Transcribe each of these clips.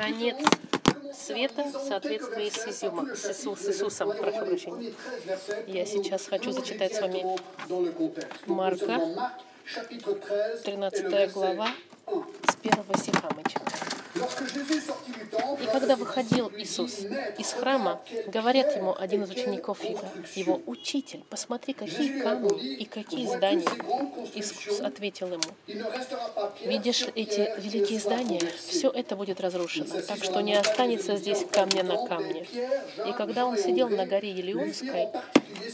конец света в соответствии с, изюмом, с, Иису- с Иисусом. Прошу прощения. Я сейчас хочу зачитать с вами Марка, 13 глава, с первого стиха мы читаем. И когда выходил Иисус из храма, говорят ему один из учеников его, его «Учитель, посмотри, какие камни и какие здания». Иисус ответил ему, «Видишь эти великие здания? Все это будет разрушено, так что не останется здесь камня на камне». И когда он сидел на горе Елеонской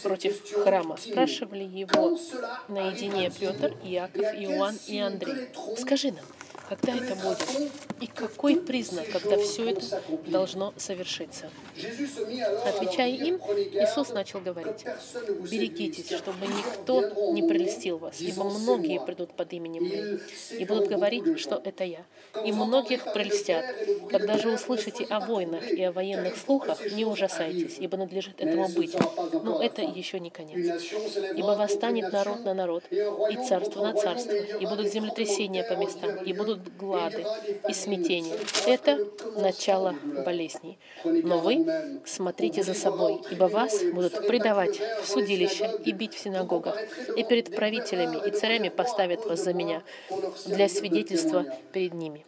против храма, спрашивали его наедине Петр, Иаков, Иоанн и Андрей, «Скажи нам, когда это будет? И какой признак, когда все это должно совершиться? Отвечая им, Иисус начал говорить, «Берегитесь, чтобы никто не прелестил вас, ибо многие придут под именем Моим и будут говорить, что это Я, и многих прельстят. Когда же услышите о войнах и о военных слухах, не ужасайтесь, ибо надлежит этому быть. Но это еще не конец. Ибо восстанет народ на народ, и царство на царство, и будут землетрясения по местам, и будут глады и смятения. Это начало болезней. Но вы смотрите за собой, ибо вас будут предавать в судилище и бить в синагогах, и перед правителями и царями поставят вас за меня для свидетельства перед ними.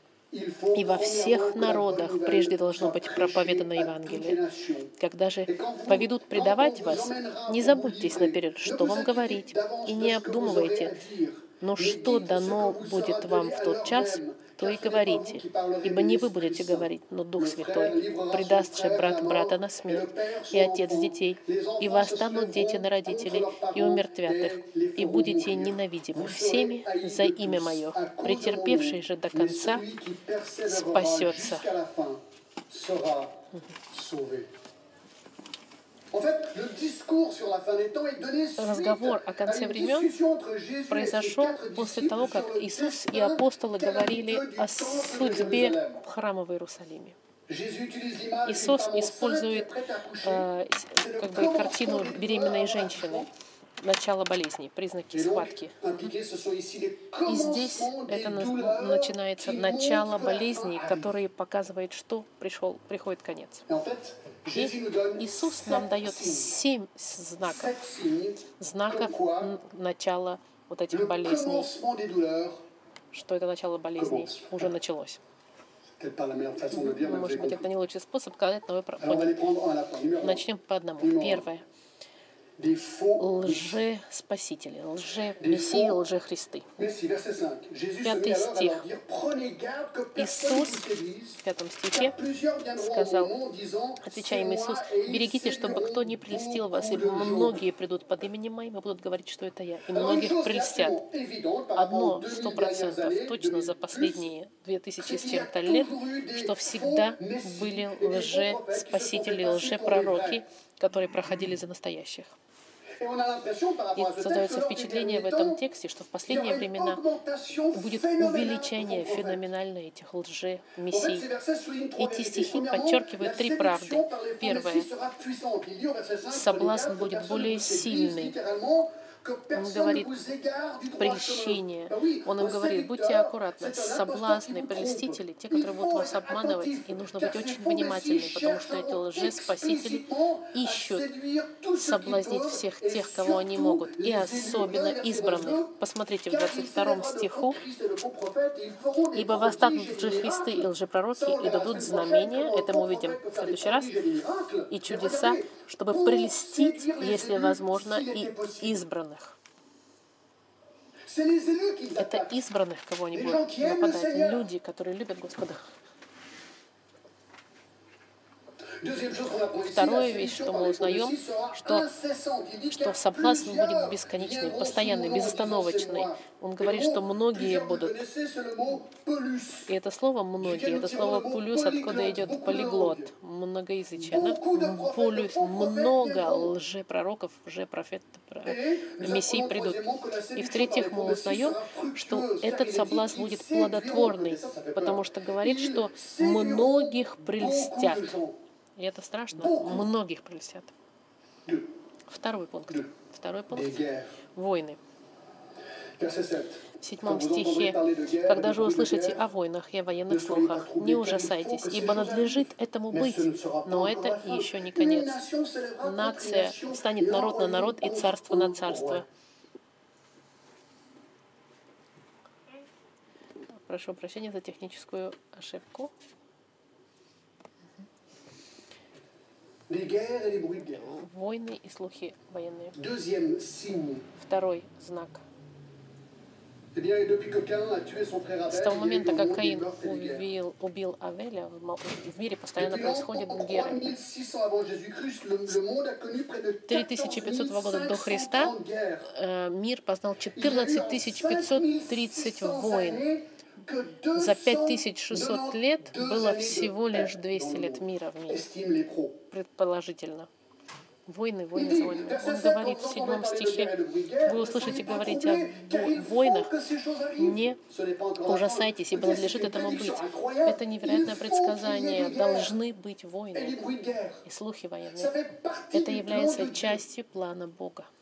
И во всех народах прежде должно быть проповедано Евангелие. Когда же поведут предавать вас, не забудьтесь наперед, что вам говорить, и не обдумывайте, но что дано будет вам в тот час, то и говорите. Ибо не вы будете говорить, но Дух Святой. Предаст же брат брата на смерть, и отец детей, и восстанут дети на родителей, и умертвят их, и будете ненавидимы всеми за имя Мое. Претерпевший же до конца спасется. Разговор о конце времен произошел после того, как Иисус и апостолы говорили о судьбе храма в Иерусалиме. Иисус использует э, как бы, картину беременной женщины, начало болезней, признаки схватки. И здесь это на- начинается начало болезней, которые показывают, что пришел, приходит конец. И Иисус нам дает семь знаков, знаков начала вот этих болезней, что это начало болезней уже началось. Ну, Может быть, это не лучший способ сказать, но вы поняли. Начнем по одному. Первое. Лже-спасители, лже-мессии, лже-христы. Merci, verset 5. Jésus se Пятый стих. Иисус в пятом стихе сказал, отвечая им Иисус, берегите, чтобы кто не прельстил вас, ибо многие придут под именем Моим и будут говорить, что это Я, и многих прельстят. Одно aux 2000 сто процентов точно за 2000 последние две тысячи с чем-то лет, что всегда были лже-спасители, лже-пророки, которые проходили за настоящих. И создается впечатление в этом тексте, что в последние времена будет увеличение феноменальное этих лже-мессий. Эти стихи подчеркивают три правды. Первое. messies sera puissante. Il dit au verset 5, Соблазн будет более сильный. Ne говорит, прельщение. Он им говорит, будьте аккуратны, соблазны, прелестители, те, которые будут вас обманывать, и нужно быть очень messies потому что эти лжеспасители ищут соблазнить всех тех, кого они могут, и особенно избранных. 22. Посмотрите в Car il 22 s'élèvera de стиху, «Ибо восстанут лжехристы и miracles». лжепророки, и дадут знамения, это мы увидим в следующий раз, и чудеса, чтобы прелестить, если возможно, и избранных. C'est les élus qui Это attaquent. избранных, кого они Les будут gens qui aiment le нападать. Seigneur. Люди, которые любят Господа. Второе вещь, что мы узнаем, что, что соблазн будет бесконечный, постоянный, безостановочный. Он говорит, что многие будут. И это слово «многие», это слово «полюс», откуда идет полиглот, многоязычие. Да? Полюс, много лжепророков, лжепрофет, мессий придут. И в-третьих, мы узнаем, что этот соблазн будет плодотворный, потому что говорит, что многих прельстят. И это страшно. Многих прельстят. Второй пункт. Второй пункт. Войны. Verset 7. в седьмом стихе, «Когда же услышите о войнах и о военных слухах, не ужасайтесь, ибо надлежит этому быть, но это еще не конец. Нация станет народ на народ и царство на царство». Прошу прощения за техническую ошибку. Войны и слухи военные. Второй знак. Eh С того момента, как Каин убил, убил Авеля, в мире постоянно происходят геры. 3600 avant Jésus-Christ, le, le monde a connu près de 3500 года до Христа 14 guerres. э, мир познал Il y a eu 14 en 530 5600 войн. За 292 5600 лет было всего лишь paix 200 dans le лет мира в мире, предположительно. Войны, войны, войны. Он 7, говорит в седьмом стихе, вы услышите говорить о войнах, не ужасайтесь, ибо надлежит этому быть. Это невероятное предсказание. Должны быть войны и слухи военные. Это является частью плана Бога. Mais ce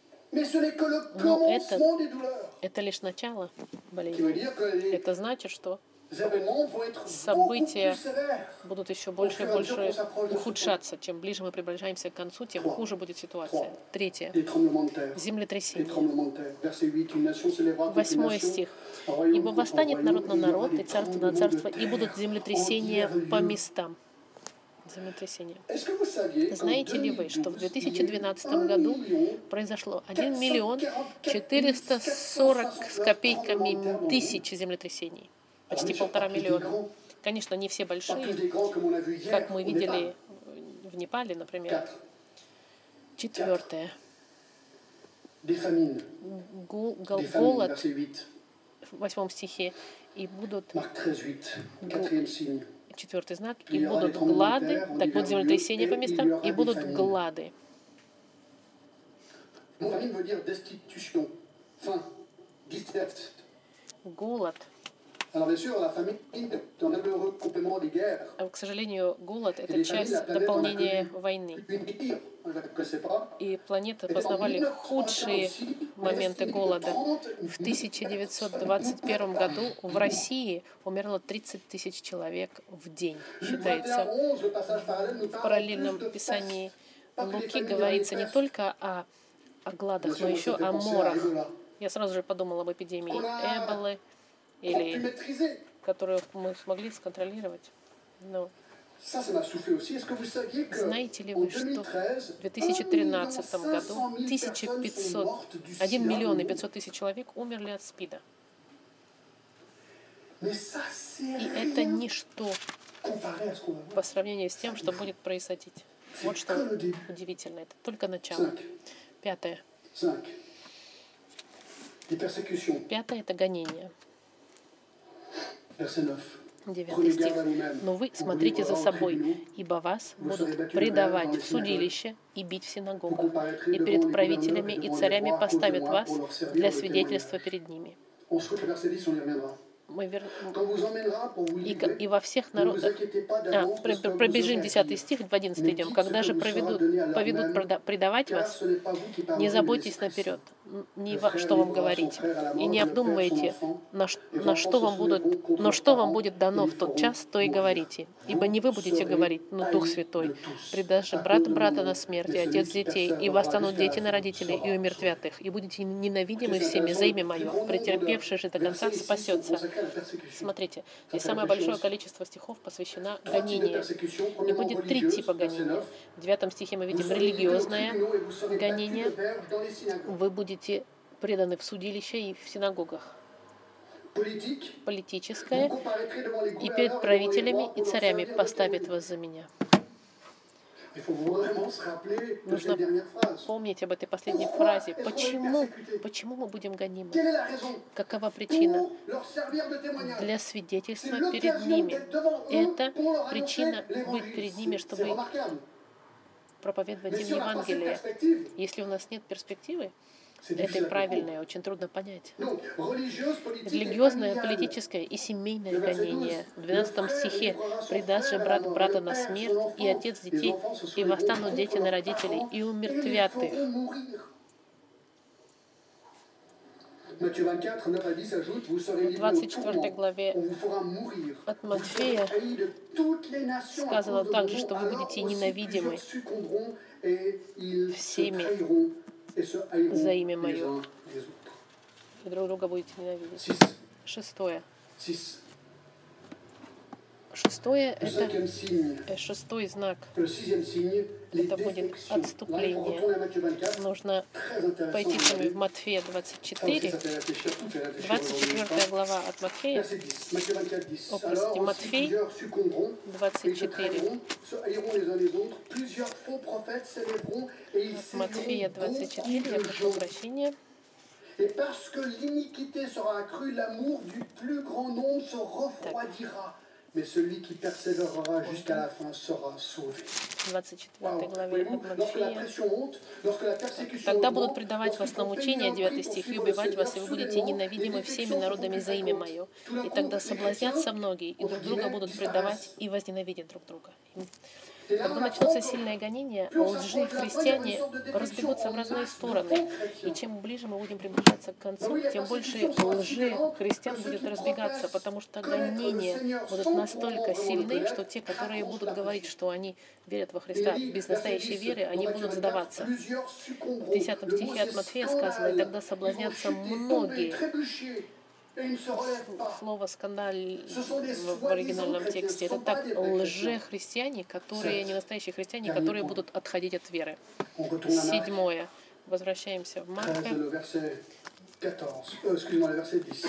n'est que le Но douleurs. Это лишь начало болезни. Это значит, что События будут еще больше и больше ухудшаться. Чем ближе мы приближаемся к концу, тем хуже будет ситуация. Третье. Землетрясение. tremblements de terre. Verset 8, une nation s'élèvera contre une Восьмой стих. «Ибо восстанет народ на народ, и царство на царство, и будут землетрясения по lieux». местам». Землетрясения. Знаете ли вы, что в 2012, 2012 il y a eu году 1 million произошло 1 миллион 440 с копейками тысяч землетрясений? Почти полтора миллиона. Конечно, не все большие, как мы видели в Непале, например. Четвертое. Гол- Голод verset 8. в восьмом стихе. И будут Marc 13, 8. Четвертый знак, и будут глады, так будут землетрясения по местам, и будут глады. Голод. К сожалению, голод — это часть дополнения войны. И планеты познавали худшие моменты голода. В 1921 году в России умерло 30 тысяч человек в день, считается. 21, le passage parallèle nous В параллельном писании Луки говорится не только о, о гладах, но еще о морах. Я сразу же подумала об эпидемии Эболы, или которую мы смогли сконтролировать. Но que Знаете ли вы, что 2013, в 2013 году 1500, 1 миллион и 500 тысяч человек умерли от СПИДа. И это ничто по сравнению с тем, что будет происходить. Вот что удивительно. Это только начало. 5. Пятое. 5. Les persécutions. Пятое — это гонение. Verset 9. Девятый Prenez стих. Но вы смотрите за собой, ибо вас будут предавать в судилище и бить в синагогах, и перед правителями и царями поставят вас для свидетельства перед ними. On se retrouve verset 10, on y reviendra. Мы вер- vous и, и во всех народах А, пробежим aurez à 10 dire. стих, в 11 идем. Когда же проведут, поведут предавать вас, не заботьтесь наперед, не во- что вам говорить, и не обдумывайте, на, на что вам будут, но что вам будет дано в тот час, то и говорите. Ибо не вы будете говорить, но Дух Святой. Предаст же брат брата на смерть, и отец детей, и восстанут дети на родителей, и умертвят их, и будете ненавидимы всеми за имя Мое. Претерпевший же до конца спасется. Смотрите, здесь самое большое количество стихов посвящено гонению. И будет три типа гонения. В девятом стихе мы видим религиозное гонение. Вы будете преданы в судилище и в синагогах. Политическое. И перед правителями и царями поставят вас за меня. Нужно помнить об этой последней фразе. Почему? Почему мы будем гонимы? Какова причина? Для свидетельства перед ними. Это причина быть перед ними, чтобы проповедовать им Евангелие. Если у нас нет перспективы, это и правильное, очень трудно понять. Религиозное, политическое и семейное гонение. В 12 стихе «Предаст же брат брата на смерть, и отец детей, и восстанут дети на родителей, и умертвят их». Matthieu 24, 9 à 10 ajoute, vous serez В livrés au 24 tourment. главе от Матфея сказано также, что вы будете ненавидимы se всеми haïront за имя мое. и друг друга будете ненавидеть. 6. Шестое. 6. Шестое это э, шестой знак. Это будет отступление. retourner à Matthieu 24. Нужно пойти с вами в Матфея Ça aussi, 24, ça fait réfléchir, tout fait réfléchir 24 aujourd'hui. глава от Матфея, Verset 10, Matthieu 24, 10. О, прости, Alors aussi Матфей, plusieurs succomberont, et ils se 24. trahiront, se haïront les uns les autres. Plusieurs faux prophètes s'élèveront et ils От Матфея séduiront 24, beaucoup я прошу прощения. Et parce que l'iniquité sera accrue, l'amour du plus grand nombre se refroidira. Mais celui qui persévérera jusqu'à la fin sera sauvé. В 24 Wow. главе Voyez-vous, от Lorsque la Матфея. pression monte, lorsque la persécution Тогда будут предавать вас на un 9 prix pour стих, и убивать вас, и вы будете ненавидимы всеми народами за имя. Мое. И тогда соблазнятся многие, и друг друга будут предавать и возненавидеть друг друга. Когда начнутся сильные гонения, лжи христиане разбегутся в разные стороны. И чем ближе мы будем приближаться к концу, тем больше лжи христиан будет разбегаться, потому что гонения будут настолько сильны, что те, которые будут говорить, что они верят во Христа без настоящей 10, веры, они будут Matthieu 24, сдаваться. В succomberont. 10 Le mot, стихе от Матфея сказано, и тогда соблазнятся многие. Слово «скандаль» в оригинальном тексте. Это так, лже-христиане, которые, не настоящие христиане, которые будут отходить от веры. Седьмое. Возвращаемся в 13, Марка, le verset 14. Euh, excuse-moi, le verset 10.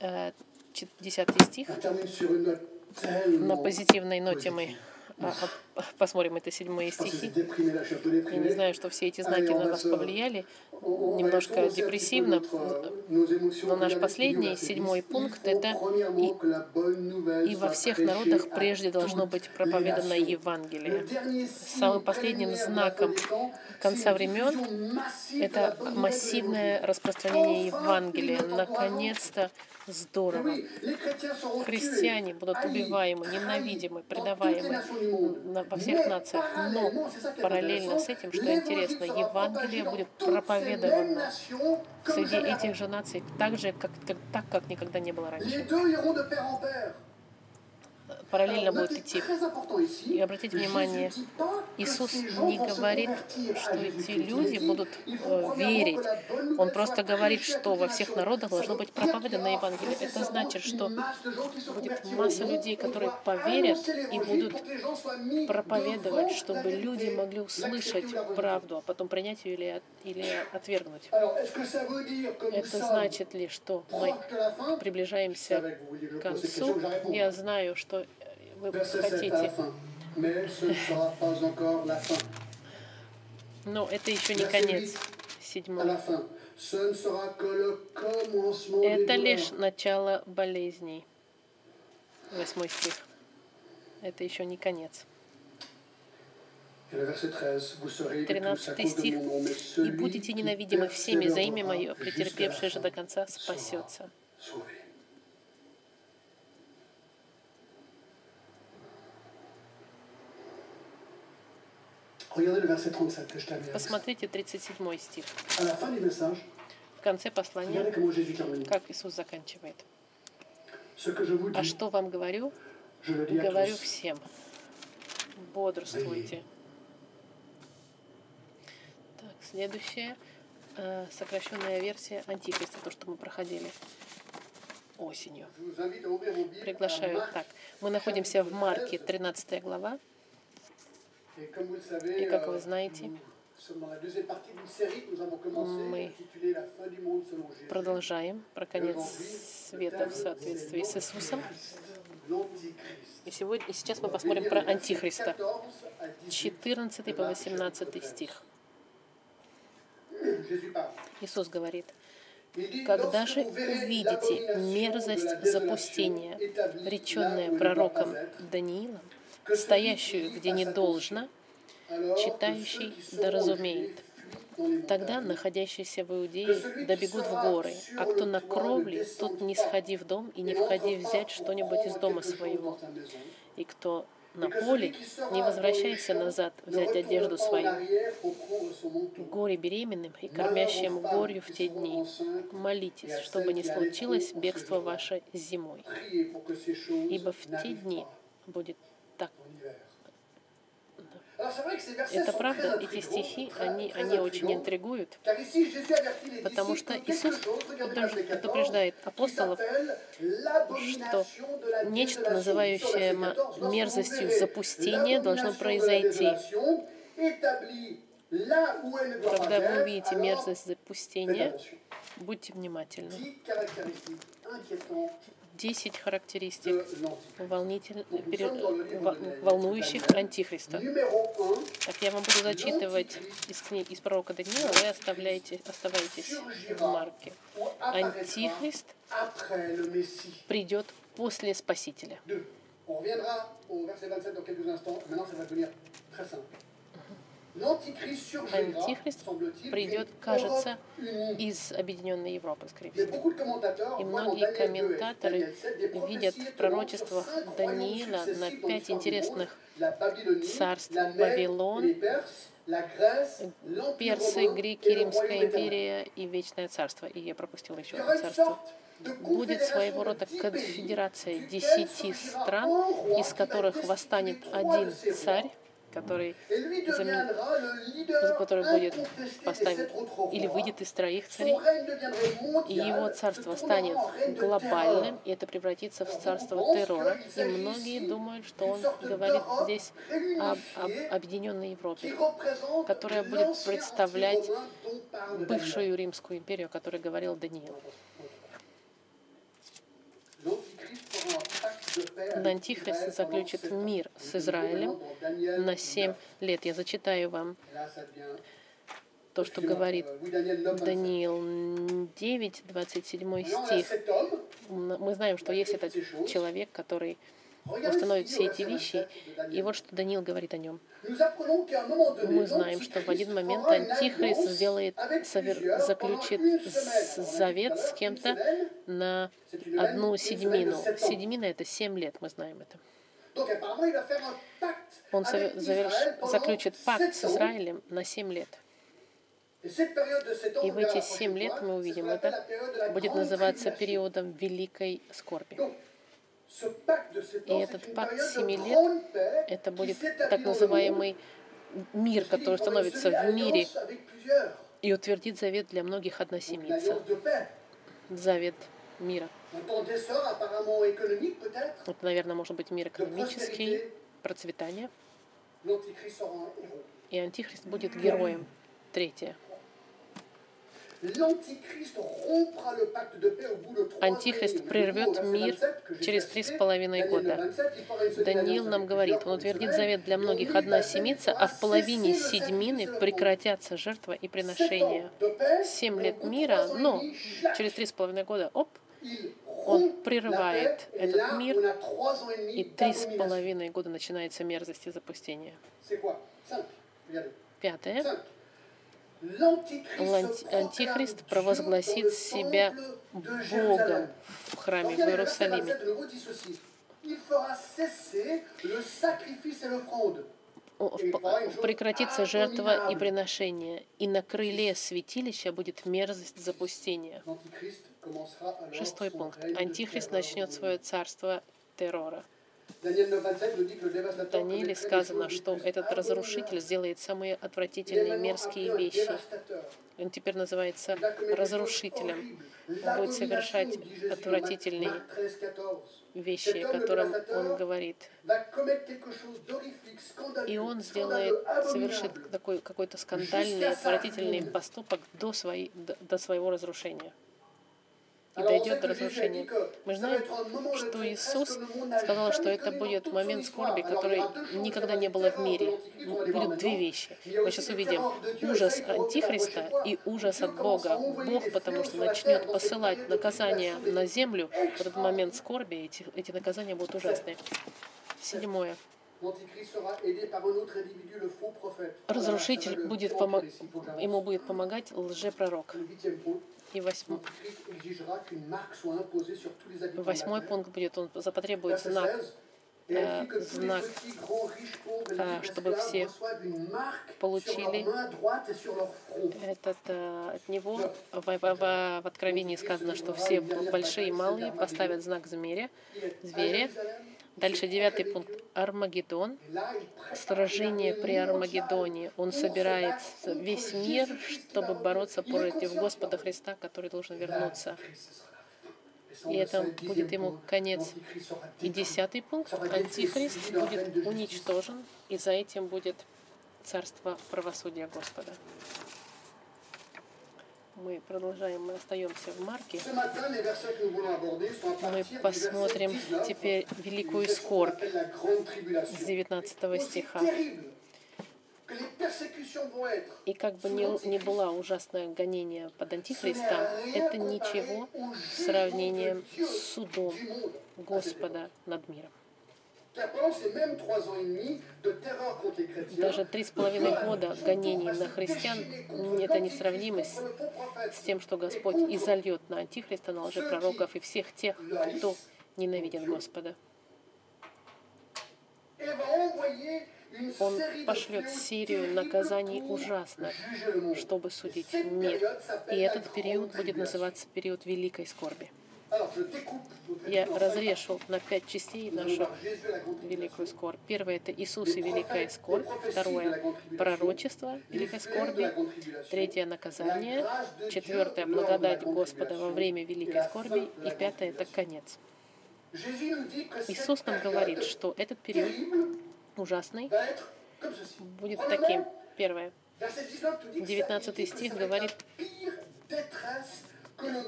э, чет- 10 стих. На позитивной ноте мы а, а, посмотрим это седьмые стихи. Я не знаю, что все эти знаки на вас повлияли. Немножко депрессивно, euh, но наш последний, седьмой 10. пункт, это nouvelle И во всех народах прежде должно быть проповедано. Евангелие. Самым последним знаком конца времен Это массивное распространение Евангелия. Наконец-то здорово. Христиане будут убиваемы, ненавидимы, предаваемы во всех нациях. Но параллельно с этим, что интересно, Евангелие будет проповедовано среди этих же наций, так же, как, как- так, как никогда не было раньше. Параллельно будет идти. И обратите внимание, Иисус не говорит, что эти люди будут э, верить. Он просто говорит, что во всех народах должно быть проповедано Евангелие. Это значит, что будет масса людей, которые поверят и будут проповедовать, чтобы люди могли услышать правду, а потом принять ее или, или отвергнуть. Это значит ли, что мы приближаемся к концу? Я знаю, что э, вы Verset 7 à la хотите, но это еще не конец. 8 à Седьмой. la fin. Ce ne sera que le commencement des Это лишь начало болезней. Восьмой стих. Это еще не конец. Et le verset 13, vous serez tous à 13 cause de стих. И будете ненавидимы всеми за имя Мое, претерпевший же до конца спасется. sauvé. Regardez le verset 37 que je termine. avec. Посмотрите 37 стих. В конце послания, как Иисус заканчивает. А что вам говорю? Говорю всем. Бодрствуйте. Так, следующая э, сокращенная версия Антихриста, то, что мы проходили осенью. Приглашаю. Так, мы находимся в Марке, 13 глава. И как euh, вы знаете, Мы продолжаем про конец света в соответствии с Иисусом. И, сегодня, и сейчас мы посмотрим про Антихриста. 14 по 18 стих. Иисус говорит, «Когда «Lorsque же увидите мерзость запустения, реченная пророком Даниилом, стоящую, где не должно, читающий ceux qui seront да en разумеет. Judée fuient dans les Тогда находящиеся в Иудее добегут в горы, а кто на кровле, тот не сходи в дом и не входи взять что-нибудь из дома своего. И кто на поле, не возвращайся назад взять одежду свою. Горе беременным и кормящим горю в те дни. Молитесь, чтобы не случилось бегство ваше зимой. Ибо в те дни будет так. Это правда, эти стихи, они, они очень интригуют, потому что Иисус предупреждает апостолов, что нечто, называющее мерзостью запустения, должно произойти. Когда вы увидите мерзость запустения, будьте внимательны. 10 характеристик волнитель, пере, волнующих Антихриста. Так я вам буду зачитывать из, книг, из пророка Даниила, вы оставляете, оставайтесь в Марке. Антихрист придет после Спасителя. Антихрист придет, кажется, из Объединенной Европы, скорее всего. И многие комментаторы видят в пророчествах Даниила на пять интересных царств Вавилон, Персы, Греки, Римская империя и Вечное царство. И я пропустила еще одно царство будет своего рода конфедерация десяти стран, из которых восстанет один царь, который, замен... который будет поставить или выйдет из троих царей, и его царство станет глобальным, и это превратится в царство террора. И многие думают, что он говорит здесь об, об Объединенной Европе, которая будет представлять бывшую Римскую империю, о которой говорил Даниил. Антихрист заключит мир с Израилем на семь лет. Я зачитаю вам то, что говорит Даниил 9, 27 стих. Мы знаем, что есть этот человек, который установит все эти вещи. И вот что Даниил говорит о нем. Мы знаем, что в один момент Антихрист сделает, заключит завет с кем-то на одну седьмину. Седьмина — это семь лет, мы знаем это. Он заверш... заключит пакт с Израилем на семь лет. И в эти семь лет мы увидим, это будет называться периодом великой скорби. И этот пакт семи лет, это будет так называемый мир, который становится в мире и утвердит завет для многих односемейцев. Завет мира. Это, наверное, может быть мир экономический, процветание. И Антихрист будет героем. Третье. Антихрист прервет мир через три с половиной года. Даниил нам говорит, он утвердит завет для многих одна семица, а в половине седьмины прекратятся жертва и приношения. Семь лет мира, но через три с половиной года, оп, он прерывает этот мир, и три с половиной года начинается мерзость и запустение. Пятое. Антихрист провозгласит себя Богом в храме в Иерусалиме. Прекратится жертва и приношение, и на крыле святилища будет мерзость запустения. Шестой пункт. Антихрист начнет свое царство террора. Данииле сказано, что этот разрушитель сделает самые отвратительные мерзкие вещи. Он теперь называется разрушителем. Он будет совершать отвратительные вещи, о котором он говорит. И он сделает, совершит такой какой-то скандальный, отвратительный поступок до, своей, до своего разрушения и дойдет до разрушения. Мы знаем, что Иисус сказал, что это будет момент скорби, который никогда не было в мире. Будут две вещи. Мы сейчас увидим ужас Антихриста и ужас от Бога. Бог, потому что начнет посылать наказания на землю в этот момент скорби, эти, эти наказания будут ужасные. Седьмое. Разрушитель будет помог... ему будет помогать лжепророк. И восьмой, восьмой пункт будет, он потребует знак э, знак, э, чтобы все получили этот, э, от него. В, в, в, в Откровении сказано, что все большие и малые поставят знак зверя, зверя. Дальше девятый пункт. Армагеддон. Сражение при Армагеддоне. Он собирает весь мир, чтобы бороться против Господа Христа, который должен вернуться. И это будет ему конец. И десятый пункт. Антихрист будет уничтожен, и за этим будет царство правосудия Господа. Мы продолжаем, мы остаемся в Марке. Мы посмотрим теперь великую скорбь с 19 стиха. И как бы ни, ни была ужасное гонение под Антихристом, это ничего в сравнении с судом Господа над миром. Даже три с половиной года гонений на христиан — это несравнимо с, с тем, что Господь изольет на Антихриста, на лжепророков и всех тех, кто ненавидит Господа. Он пошлет серию наказаний ужасных, чтобы судить мир. И этот период будет называться период великой скорби. Я разрешу на пять частей нашу великую скорбь. Первое — это Иисус и великая скорбь. Второе — пророчество великой скорби. Третье — наказание. Четвертое — благодать Господа во время великой скорби. И пятое — это конец. Иисус нам говорит, что этот период ужасный будет таким. Первое. 19 стих говорит,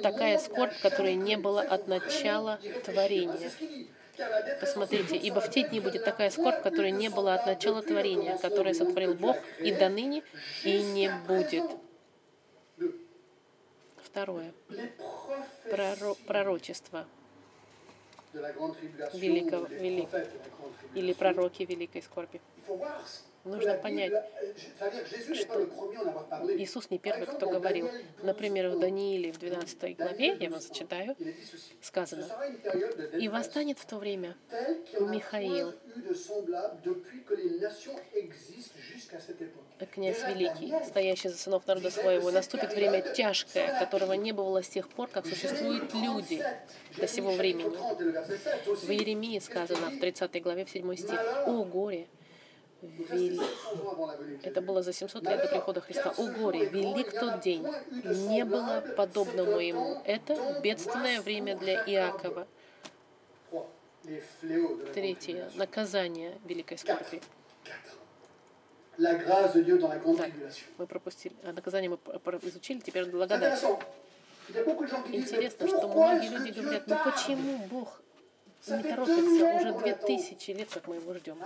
такая скорбь, которой не было от начала творения. Посмотрите, ибо в те дни будет такая скорбь, которой не было от начала творения, которое сотворил Бог и до ныне, и не будет. Второе. Проро пророчество великого, велик, или пророки великой скорби. Нужно понять, что Иисус не первый, кто говорил. Например, в Данииле в 12 главе, я вам зачитаю, сказано, «И восстанет в то время Михаил, князь великий, стоящий за сынов народа своего. Наступит время тяжкое, которого не было с тех пор, как существуют люди до сего времени». В Иеремии сказано в 30 главе, в 7 стих, «О горе, Вели... Это было за 700 лет до прихода Христа. О горе, велик тот день. Не было подобного ему. Это бедственное время для Иакова. Третье. Наказание великой скорби. Так, мы пропустили. А наказание мы изучили, теперь благодать. Интересно, что многие люди говорят, ну почему Бог не торопится уже две тысячи лет, как мы его ждем.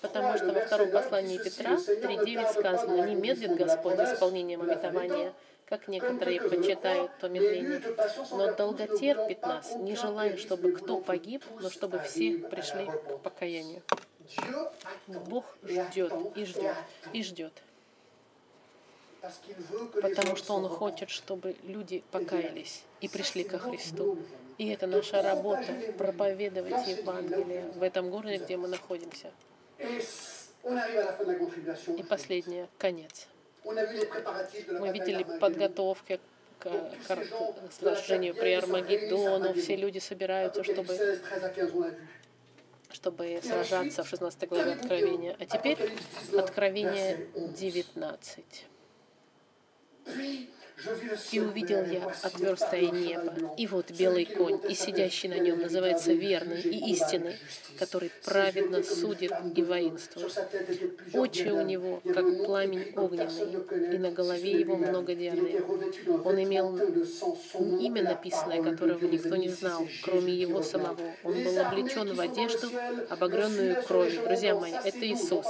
Потому что во втором послании Петра 3.9 сказано, «Не медлит Господь исполнением обетования, как некоторые почитают то медление, но долготерпит нас, не желая, чтобы кто погиб, но чтобы все пришли к покаянию». Бог ждет и ждет и ждет потому что Он хочет, чтобы люди покаялись и пришли ко Христу. И это наша работа — проповедовать Евангелие в этом городе, где мы находимся. И последнее — конец. Мы видели подготовки к, к сражению при Армагеддону. Все люди собираются, чтобы чтобы сражаться в 16 главе Откровения. А теперь Откровение 19. И увидел я отверстое небо, и вот белый конь, и сидящий на нем называется верный и истинный, который праведно судит и воинствует. Очи у него, как пламень огненный, и на голове его многодиадные. Он имел имя написанное, которого никто не знал, кроме его самого. Он был облечен в одежду, обогренную кровью. Друзья мои, это Иисус.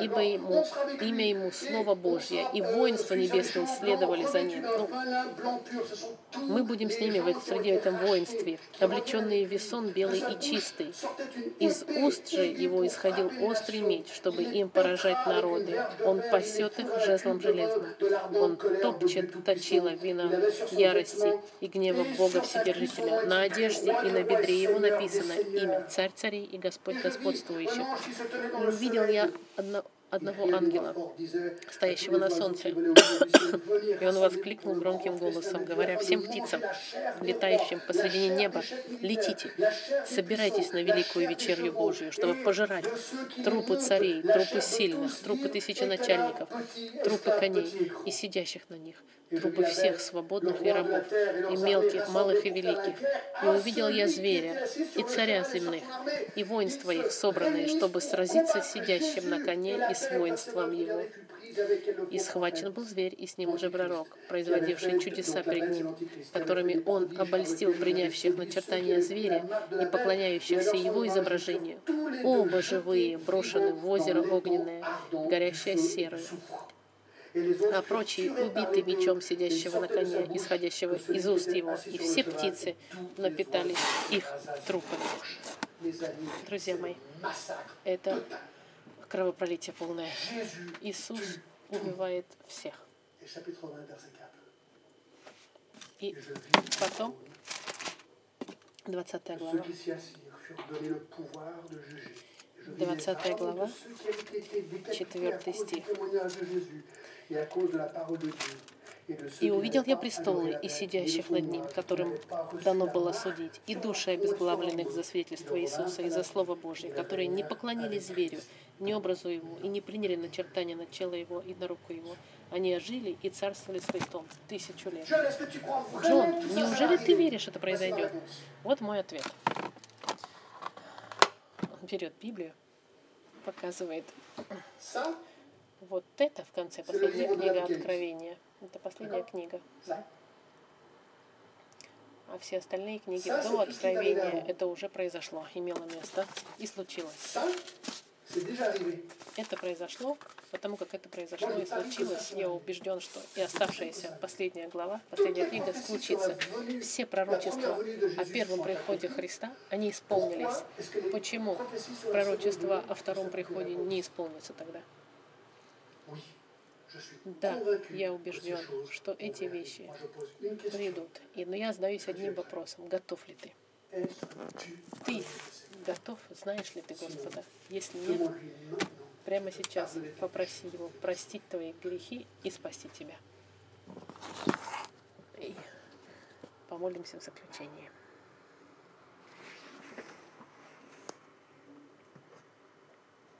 Ибо ему, имя ему Слово Божье, и воинство небесное следовали за ним. Ну, мы будем с ними в среди этом воинстве, облеченные весон белый и чистый. Из уст же его исходил острый меч, чтобы им поражать народы. Он пасет их жезлом железным. Он топчет точила вина ярости и гнева Бога Вседержителя. На одежде и на бедре его написано имя Царь царей и Господь господствующих. И увидел я одно, одного ангела, стоящего на солнце. И он воскликнул громким голосом, говоря всем птицам, летающим посредине неба, летите, собирайтесь на великую вечерью Божию, чтобы пожирать трупы царей, трупы сильных, трупы тысячи начальников, трупы коней и сидящих на них, трупы всех свободных и рабов, и мелких, малых и великих. И увидел я зверя, и царя земных, и воинства их, собранные, чтобы сразиться с сидящим на коне и с воинством его. И схвачен был зверь, и с ним уже пророк, производивший чудеса пред ним, которыми он обольстил принявших начертания зверя и поклоняющихся его изображению. Оба живые, брошены в озеро огненное, горящее серое а прочие убиты мечом сидящего на коне, исходящего из уст его, и все птицы напитались их трупами. Друзья мои, это кровопролитие полное. Иисус убивает всех. И потом, 20 глава, 20 глава, 4 стих. И увидел я престолы и сидящих над ним, которым дано было судить, и души обезглавленных за свидетельство Иисуса и за Слово Божие, которые не поклонились зверю, не образу его, и не приняли начертания на тело его и на руку его. Они ожили и царствовали Христом тысячу лет. Джон, неужели ты веришь, это произойдет? Вот мой ответ. Он берет Библию, показывает вот это в конце, последняя книга Откровения. Это последняя книга. А все остальные книги до Откровения это уже произошло, имело место и случилось. Это произошло, потому как это произошло и случилось, я убежден, что и оставшаяся последняя глава, последняя книга случится. Все пророчества о первом приходе Христа, они исполнились. Почему пророчество о втором приходе не исполнится тогда? Да, я убежден, что эти вещи придут. И, но я задаюсь одним вопросом. Готов ли ты? Ты готов? Знаешь ли ты Господа? Если нет, прямо сейчас попроси Его простить твои грехи и спасти тебя. И помолимся в заключении.